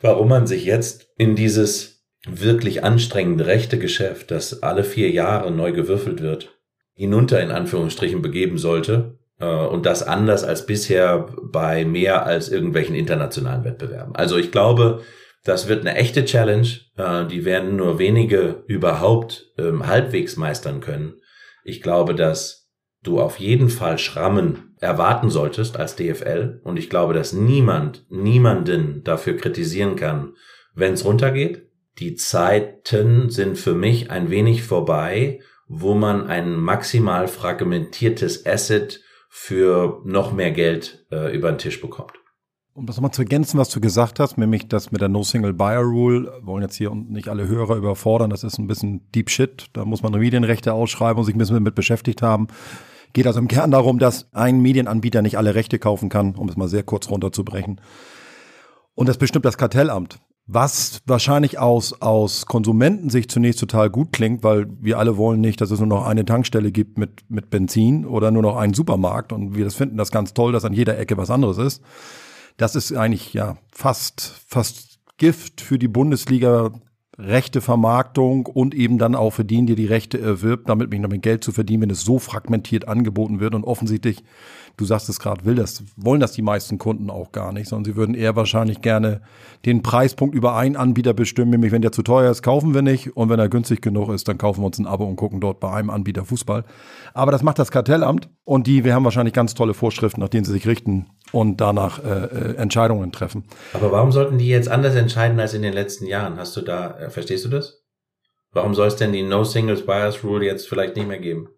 warum man sich jetzt in dieses wirklich anstrengende rechte Geschäft, das alle vier Jahre neu gewürfelt wird, hinunter in Anführungsstrichen begeben sollte. Äh, und das anders als bisher bei mehr als irgendwelchen internationalen Wettbewerben. Also ich glaube, das wird eine echte Challenge. Äh, die werden nur wenige überhaupt ähm, halbwegs meistern können. Ich glaube, dass du auf jeden Fall Schrammen erwarten solltest als DFL. Und ich glaube, dass niemand, niemanden dafür kritisieren kann, wenn es runtergeht die Zeiten sind für mich ein wenig vorbei, wo man ein maximal fragmentiertes Asset für noch mehr Geld äh, über den Tisch bekommt. Um das nochmal zu ergänzen, was du gesagt hast, nämlich das mit der No Single Buyer Rule, wollen jetzt hier nicht alle Hörer überfordern, das ist ein bisschen Deep Shit, da muss man Medienrechte ausschreiben und sich ein bisschen damit beschäftigt haben. Geht also im Kern darum, dass ein Medienanbieter nicht alle Rechte kaufen kann, um es mal sehr kurz runterzubrechen. Und das bestimmt das Kartellamt. Was wahrscheinlich aus, aus Konsumentensicht zunächst total gut klingt, weil wir alle wollen nicht, dass es nur noch eine Tankstelle gibt mit, mit Benzin oder nur noch einen Supermarkt und wir das finden das ganz toll, dass an jeder Ecke was anderes ist. Das ist eigentlich ja fast, fast Gift für die Bundesliga rechte Vermarktung und eben dann auch für den, der die Rechte erwirbt, damit mich noch mit Geld zu verdienen, wenn es so fragmentiert angeboten wird. Und offensichtlich du sagst es gerade, will das, wollen das die meisten Kunden auch gar nicht, sondern sie würden eher wahrscheinlich gerne den Preispunkt über einen Anbieter bestimmen, nämlich wenn der zu teuer ist, kaufen wir nicht. Und wenn er günstig genug ist, dann kaufen wir uns ein Abo und gucken dort bei einem Anbieter Fußball. Aber das macht das Kartellamt. Und die, wir haben wahrscheinlich ganz tolle Vorschriften, nach denen sie sich richten und danach äh, äh, Entscheidungen treffen. Aber warum sollten die jetzt anders entscheiden als in den letzten Jahren? Hast du da, äh, verstehst du das? Warum soll es denn die No Singles Bias Rule jetzt vielleicht nicht mehr geben?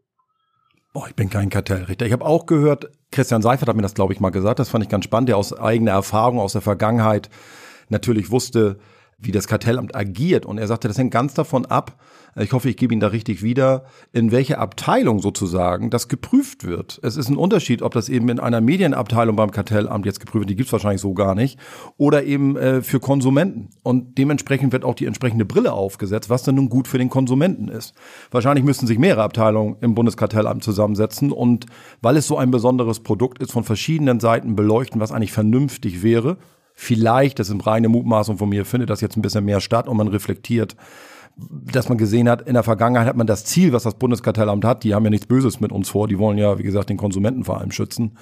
Boah, ich bin kein Kartellrichter. Ich habe auch gehört, Christian Seifert hat mir das, glaube ich, mal gesagt, das fand ich ganz spannend, der aus eigener Erfahrung, aus der Vergangenheit natürlich wusste, wie das Kartellamt agiert. Und er sagte, das hängt ganz davon ab, ich hoffe, ich gebe Ihnen da richtig wieder, in welche Abteilung sozusagen das geprüft wird. Es ist ein Unterschied, ob das eben in einer Medienabteilung beim Kartellamt jetzt geprüft wird, die gibt's wahrscheinlich so gar nicht, oder eben äh, für Konsumenten. Und dementsprechend wird auch die entsprechende Brille aufgesetzt, was dann nun gut für den Konsumenten ist. Wahrscheinlich müssten sich mehrere Abteilungen im Bundeskartellamt zusammensetzen und weil es so ein besonderes Produkt ist, von verschiedenen Seiten beleuchten, was eigentlich vernünftig wäre. Vielleicht, das ist reine Mutmaßung von mir, findet das jetzt ein bisschen mehr statt und man reflektiert, dass man gesehen hat, in der Vergangenheit hat man das Ziel, was das Bundeskartellamt hat, die haben ja nichts Böses mit uns vor, die wollen ja, wie gesagt, den Konsumenten vor allem schützen.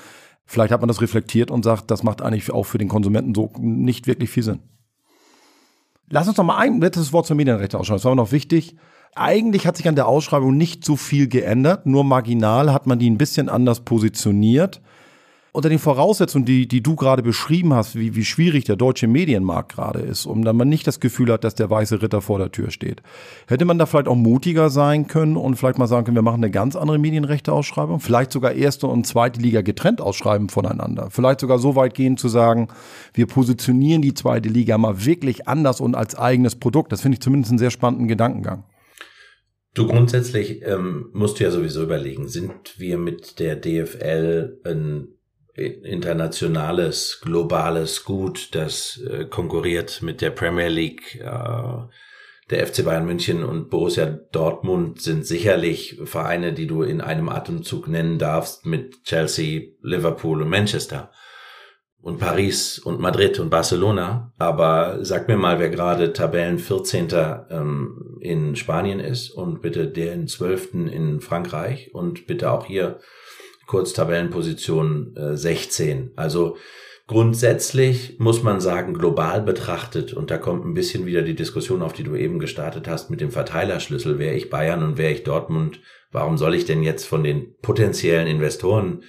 Vielleicht hat man das reflektiert und sagt, das macht eigentlich auch für den Konsumenten so nicht wirklich viel Sinn. Lass uns noch mal ein letztes Wort zur Medienrechte ausschauen. Das war noch wichtig. Eigentlich hat sich an der Ausschreibung nicht so viel geändert, nur marginal hat man die ein bisschen anders positioniert unter den Voraussetzungen, die, die du gerade beschrieben hast, wie, wie schwierig der deutsche Medienmarkt gerade ist, um dann man nicht das Gefühl hat, dass der weiße Ritter vor der Tür steht. Hätte man da vielleicht auch mutiger sein können und vielleicht mal sagen können, wir machen eine ganz andere Medienrechteausschreibung, vielleicht sogar erste und zweite Liga getrennt ausschreiben voneinander. Vielleicht sogar so weit gehen zu sagen, wir positionieren die zweite Liga mal wirklich anders und als eigenes Produkt. Das finde ich zumindest einen sehr spannenden Gedankengang. Du grundsätzlich ähm, musst du ja sowieso überlegen, sind wir mit der DFL ein internationales, globales Gut, das äh, konkurriert mit der Premier League. Äh, der FC Bayern München und Borussia Dortmund sind sicherlich Vereine, die du in einem Atemzug nennen darfst mit Chelsea, Liverpool und Manchester und Paris und Madrid und Barcelona. Aber sag mir mal, wer gerade Tabellen 14. Ähm, in Spanien ist und bitte den 12. in Frankreich und bitte auch hier Kurztabellenposition äh, 16. Also grundsätzlich muss man sagen, global betrachtet, und da kommt ein bisschen wieder die Diskussion auf, die du eben gestartet hast mit dem Verteilerschlüssel, wäre ich Bayern und wäre ich Dortmund, warum soll ich denn jetzt von den potenziellen Investoren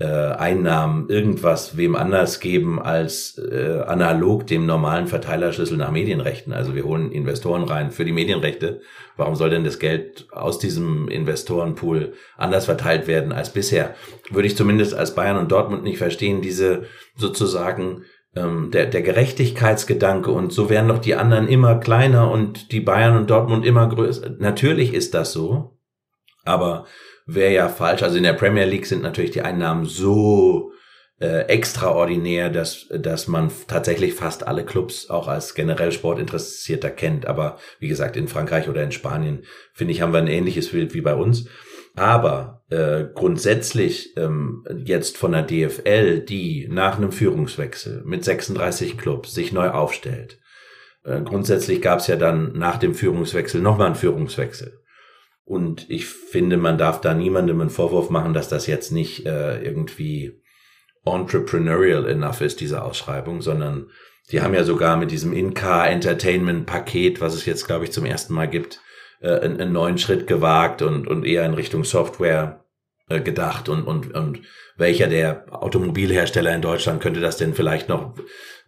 äh, Einnahmen irgendwas wem anders geben als äh, analog dem normalen Verteilerschlüssel nach Medienrechten. Also wir holen Investoren rein für die Medienrechte. Warum soll denn das Geld aus diesem Investorenpool anders verteilt werden als bisher? Würde ich zumindest als Bayern und Dortmund nicht verstehen, diese sozusagen ähm, der, der Gerechtigkeitsgedanke und so werden doch die anderen immer kleiner und die Bayern und Dortmund immer größer. Natürlich ist das so, aber wäre ja falsch. Also in der Premier League sind natürlich die Einnahmen so äh, extraordinär, dass, dass man tatsächlich fast alle Clubs auch als generell Sportinteressierter kennt. Aber wie gesagt, in Frankreich oder in Spanien, finde ich, haben wir ein ähnliches Bild wie bei uns. Aber äh, grundsätzlich ähm, jetzt von der DFL, die nach einem Führungswechsel mit 36 Clubs sich neu aufstellt. Äh, grundsätzlich gab es ja dann nach dem Führungswechsel nochmal einen Führungswechsel. Und ich finde, man darf da niemandem einen Vorwurf machen, dass das jetzt nicht äh, irgendwie entrepreneurial enough ist, diese Ausschreibung, sondern die haben ja sogar mit diesem In-Car Entertainment Paket, was es jetzt, glaube ich, zum ersten Mal gibt, äh, einen, einen neuen Schritt gewagt und, und eher in Richtung Software äh, gedacht und, und, und welcher der Automobilhersteller in Deutschland könnte das denn vielleicht noch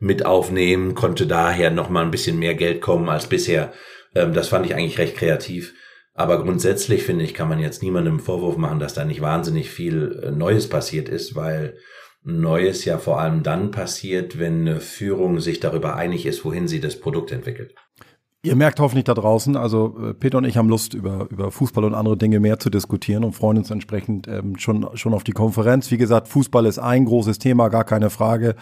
mit aufnehmen, konnte daher noch mal ein bisschen mehr Geld kommen als bisher. Ähm, das fand ich eigentlich recht kreativ. Aber grundsätzlich finde ich, kann man jetzt niemandem Vorwurf machen, dass da nicht wahnsinnig viel äh, Neues passiert ist, weil Neues ja vor allem dann passiert, wenn eine Führung sich darüber einig ist, wohin sie das Produkt entwickelt. Ihr merkt hoffentlich da draußen, also äh, Peter und ich haben Lust, über, über Fußball und andere Dinge mehr zu diskutieren und freuen uns entsprechend ähm, schon, schon auf die Konferenz. Wie gesagt, Fußball ist ein großes Thema, gar keine Frage.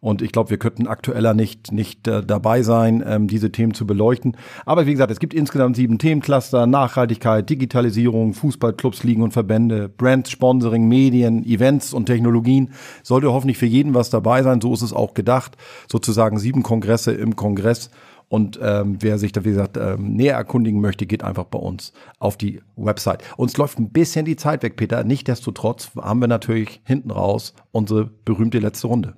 Und ich glaube, wir könnten aktueller nicht, nicht äh, dabei sein, ähm, diese Themen zu beleuchten. Aber wie gesagt, es gibt insgesamt sieben Themencluster, Nachhaltigkeit, Digitalisierung, Fußballclubs, Ligen und Verbände, Brand, Sponsoring, Medien, Events und Technologien. Sollte hoffentlich für jeden was dabei sein. So ist es auch gedacht. Sozusagen sieben Kongresse im Kongress. Und ähm, wer sich da, wie gesagt, ähm, näher erkundigen möchte, geht einfach bei uns auf die Website. Uns läuft ein bisschen die Zeit weg, Peter. Nichtsdestotrotz haben wir natürlich hinten raus unsere berühmte letzte Runde.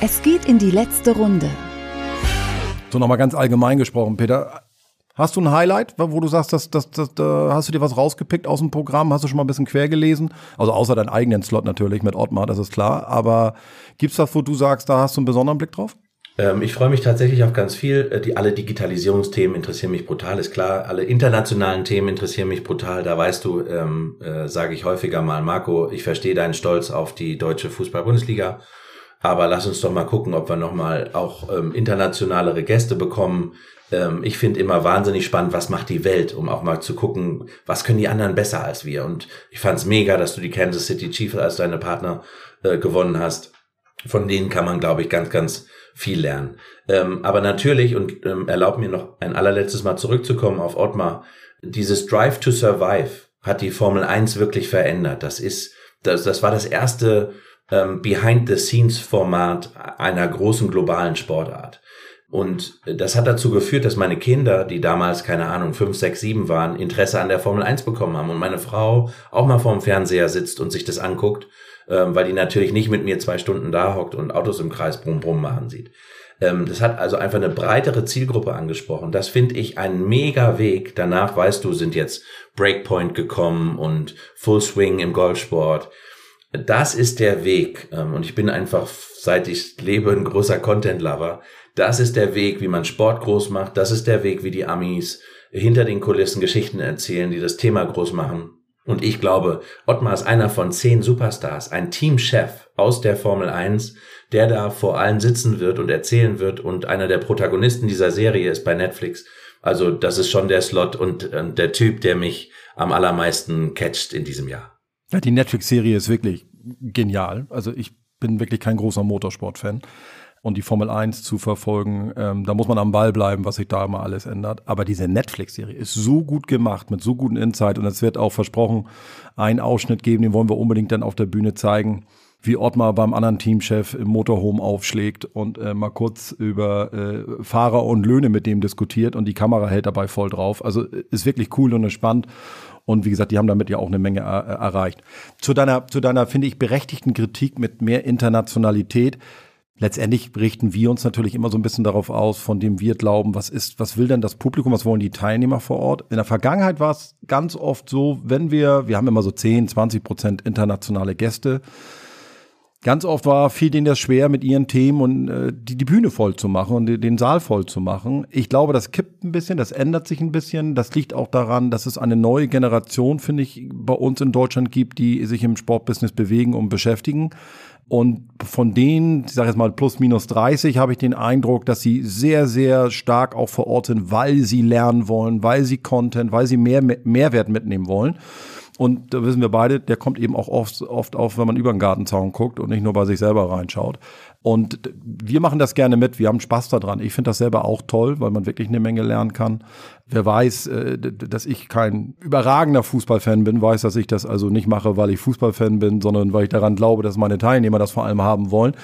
Es geht in die letzte Runde. So nochmal ganz allgemein gesprochen, Peter. Hast du ein Highlight, wo du sagst, dass, dass, dass, da hast du dir was rausgepickt aus dem Programm? Hast du schon mal ein bisschen quer gelesen? Also außer deinen eigenen Slot natürlich mit Ottmar, das ist klar. Aber gibt's was, wo du sagst, da hast du einen besonderen Blick drauf? Ähm, ich freue mich tatsächlich auf ganz viel. Äh, die alle Digitalisierungsthemen interessieren mich brutal, ist klar. Alle internationalen Themen interessieren mich brutal. Da weißt du, ähm, äh, sage ich häufiger mal, Marco, ich verstehe deinen Stolz auf die deutsche Fußball-Bundesliga. Aber lass uns doch mal gucken, ob wir nochmal auch ähm, internationalere Gäste bekommen. Ähm, ich finde immer wahnsinnig spannend, was macht die Welt, um auch mal zu gucken, was können die anderen besser als wir. Und ich fand es mega, dass du die Kansas City Chiefs als deine Partner äh, gewonnen hast. Von denen kann man, glaube ich, ganz, ganz viel lernen. Ähm, aber natürlich, und ähm, erlaub mir noch ein allerletztes Mal zurückzukommen auf Ottmar, dieses Drive to Survive hat die Formel 1 wirklich verändert. Das ist, das, das war das erste ähm, Behind-the-Scenes-Format einer großen globalen Sportart. Und das hat dazu geführt, dass meine Kinder, die damals, keine Ahnung, fünf, sechs, sieben waren, Interesse an der Formel 1 bekommen haben. Und meine Frau auch mal vorm Fernseher sitzt und sich das anguckt, ähm, weil die natürlich nicht mit mir zwei Stunden da hockt und Autos im Kreis brumm brumm machen sieht. Ähm, das hat also einfach eine breitere Zielgruppe angesprochen. Das finde ich ein mega Weg. Danach, weißt du, sind jetzt Breakpoint gekommen und Full Swing im Golfsport. Das ist der Weg. Ähm, und ich bin einfach, seit ich lebe, ein großer Content-Lover. Das ist der Weg, wie man Sport groß macht. Das ist der Weg, wie die Amis hinter den Kulissen Geschichten erzählen, die das Thema groß machen. Und ich glaube, Ottmar ist einer von zehn Superstars, ein Teamchef aus der Formel 1, der da vor allen sitzen wird und erzählen wird und einer der Protagonisten dieser Serie ist bei Netflix. Also das ist schon der Slot und, und der Typ, der mich am allermeisten catcht in diesem Jahr. Ja, die Netflix-Serie ist wirklich genial. Also ich bin wirklich kein großer Motorsport-Fan und die Formel 1 zu verfolgen, ähm, da muss man am Ball bleiben, was sich da immer alles ändert. Aber diese Netflix-Serie ist so gut gemacht, mit so guten Insight und es wird auch versprochen, einen Ausschnitt geben, den wollen wir unbedingt dann auf der Bühne zeigen, wie Ottmar beim anderen Teamchef im Motorhome aufschlägt und äh, mal kurz über äh, Fahrer und Löhne mit dem diskutiert und die Kamera hält dabei voll drauf. Also ist wirklich cool und spannend. Und wie gesagt, die haben damit ja auch eine Menge äh, erreicht. Zu deiner, zu deiner, finde ich, berechtigten Kritik mit mehr Internationalität letztendlich richten wir uns natürlich immer so ein bisschen darauf aus, von dem wir glauben, was ist, was will denn das Publikum, was wollen die Teilnehmer vor Ort. In der Vergangenheit war es ganz oft so, wenn wir, wir haben immer so 10, 20 Prozent internationale Gäste, Ganz oft war viel denen das schwer, mit ihren Themen und äh, die, die Bühne voll zu machen und den Saal voll zu machen. Ich glaube, das kippt ein bisschen, das ändert sich ein bisschen. Das liegt auch daran, dass es eine neue Generation, finde ich, bei uns in Deutschland gibt, die sich im Sportbusiness bewegen und beschäftigen. Und von denen, ich sage jetzt mal plus minus 30, habe ich den Eindruck, dass sie sehr, sehr stark auch vor Ort sind, weil sie lernen wollen, weil sie Content, weil sie mehr Mehrwert mitnehmen wollen. Und da wissen wir beide, der kommt eben auch oft, oft auf, wenn man über den Gartenzaun guckt und nicht nur bei sich selber reinschaut. Und wir machen das gerne mit, wir haben Spaß daran. Ich finde das selber auch toll, weil man wirklich eine Menge lernen kann. Wer weiß, äh, dass ich kein überragender Fußballfan bin, weiß, dass ich das also nicht mache, weil ich Fußballfan bin, sondern weil ich daran glaube, dass meine Teilnehmer das vor allem haben wollen.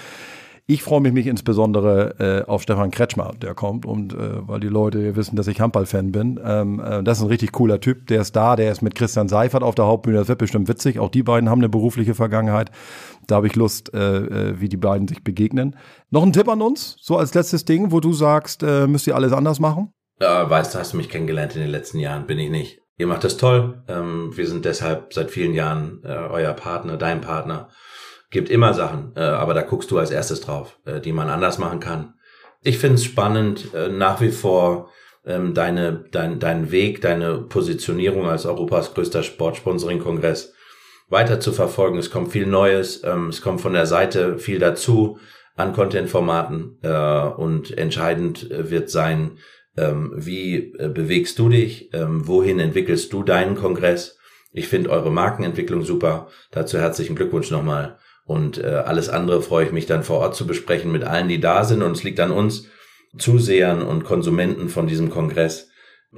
Ich freue mich, mich insbesondere äh, auf Stefan Kretschmer, der kommt und äh, weil die Leute wissen, dass ich Handball-Fan bin. Ähm, äh, das ist ein richtig cooler Typ. Der ist da, der ist mit Christian Seifert auf der Hauptbühne. Das wird bestimmt witzig. Auch die beiden haben eine berufliche Vergangenheit. Da habe ich Lust, äh, äh, wie die beiden sich begegnen. Noch ein Tipp an uns, so als letztes Ding, wo du sagst, äh, müsst ihr alles anders machen? Ja, weißt du, hast du mich kennengelernt in den letzten Jahren, bin ich nicht. Ihr macht das toll. Ähm, wir sind deshalb seit vielen Jahren äh, euer Partner, dein Partner gibt immer Sachen, äh, aber da guckst du als erstes drauf, äh, die man anders machen kann. Ich finde es spannend, äh, nach wie vor ähm, deine, dein, deinen Weg, deine Positionierung als Europas größter Sportsponsoring-Kongress weiter zu verfolgen. Es kommt viel Neues, ähm, es kommt von der Seite viel dazu an Content-Formaten äh, und entscheidend äh, wird sein, ähm, wie äh, bewegst du dich, ähm, wohin entwickelst du deinen Kongress. Ich finde eure Markenentwicklung super. Dazu herzlichen Glückwunsch nochmal. Und äh, alles andere freue ich mich dann vor Ort zu besprechen mit allen, die da sind. Und es liegt an uns, Zusehern und Konsumenten von diesem Kongress,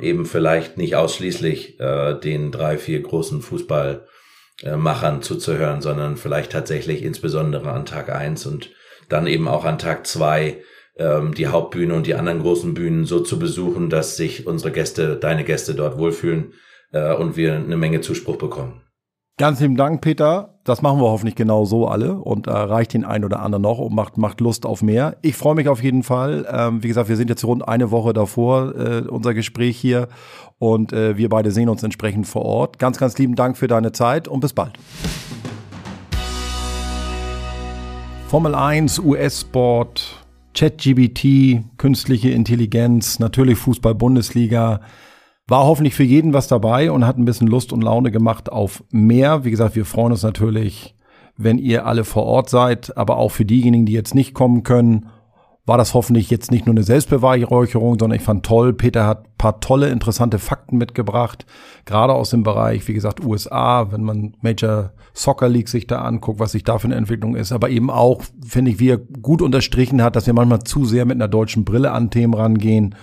eben vielleicht nicht ausschließlich äh, den drei, vier großen Fußballmachern zuzuhören, sondern vielleicht tatsächlich insbesondere an Tag eins und dann eben auch an Tag zwei ähm, die Hauptbühne und die anderen großen Bühnen so zu besuchen, dass sich unsere Gäste, deine Gäste dort wohlfühlen äh, und wir eine Menge Zuspruch bekommen. Ganz lieben Dank, Peter. Das machen wir hoffentlich genau so alle und erreicht äh, den einen oder anderen noch und macht, macht Lust auf mehr. Ich freue mich auf jeden Fall. Ähm, wie gesagt, wir sind jetzt rund eine Woche davor, äh, unser Gespräch hier und äh, wir beide sehen uns entsprechend vor Ort. Ganz, ganz lieben Dank für deine Zeit und bis bald. Formel 1, US-Sport, ChatGBT, künstliche Intelligenz, natürlich Fußball-Bundesliga. War hoffentlich für jeden was dabei und hat ein bisschen Lust und Laune gemacht auf mehr. Wie gesagt, wir freuen uns natürlich, wenn ihr alle vor Ort seid, aber auch für diejenigen, die jetzt nicht kommen können war das hoffentlich jetzt nicht nur eine Selbstbeweihräucherung, sondern ich fand toll, Peter hat paar tolle, interessante Fakten mitgebracht, gerade aus dem Bereich, wie gesagt, USA, wenn man Major Soccer League sich da anguckt, was sich da für eine Entwicklung ist, aber eben auch, finde ich, wie er gut unterstrichen hat, dass wir manchmal zu sehr mit einer deutschen Brille an Themen rangehen.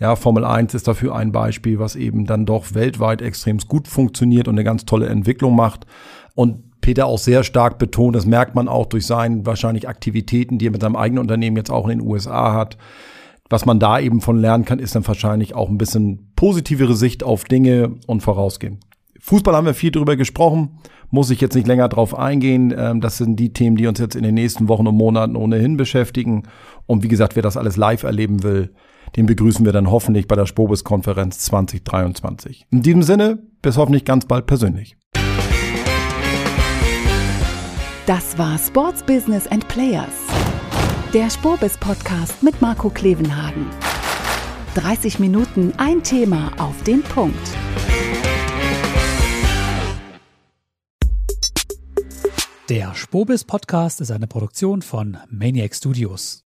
Ja, Formel 1 ist dafür ein Beispiel, was eben dann doch weltweit extrem gut funktioniert und eine ganz tolle Entwicklung macht. Und Peter auch sehr stark betont, das merkt man auch durch seine wahrscheinlich Aktivitäten, die er mit seinem eigenen Unternehmen jetzt auch in den USA hat. Was man da eben von lernen kann, ist dann wahrscheinlich auch ein bisschen positivere Sicht auf Dinge und vorausgehen. Fußball haben wir viel drüber gesprochen, muss ich jetzt nicht länger drauf eingehen. Ähm, das sind die Themen, die uns jetzt in den nächsten Wochen und Monaten ohnehin beschäftigen. Und wie gesagt, wer das alles live erleben will, den begrüßen wir dann hoffentlich bei der Spobis-Konferenz 2023. In diesem Sinne, bis hoffentlich ganz bald persönlich. Das war Sports Business and Players. Der Spurbis Podcast mit Marco Klevenhagen. 30 Minuten ein Thema auf den Punkt. Der Spobis Podcast ist eine Produktion von Maniac Studios.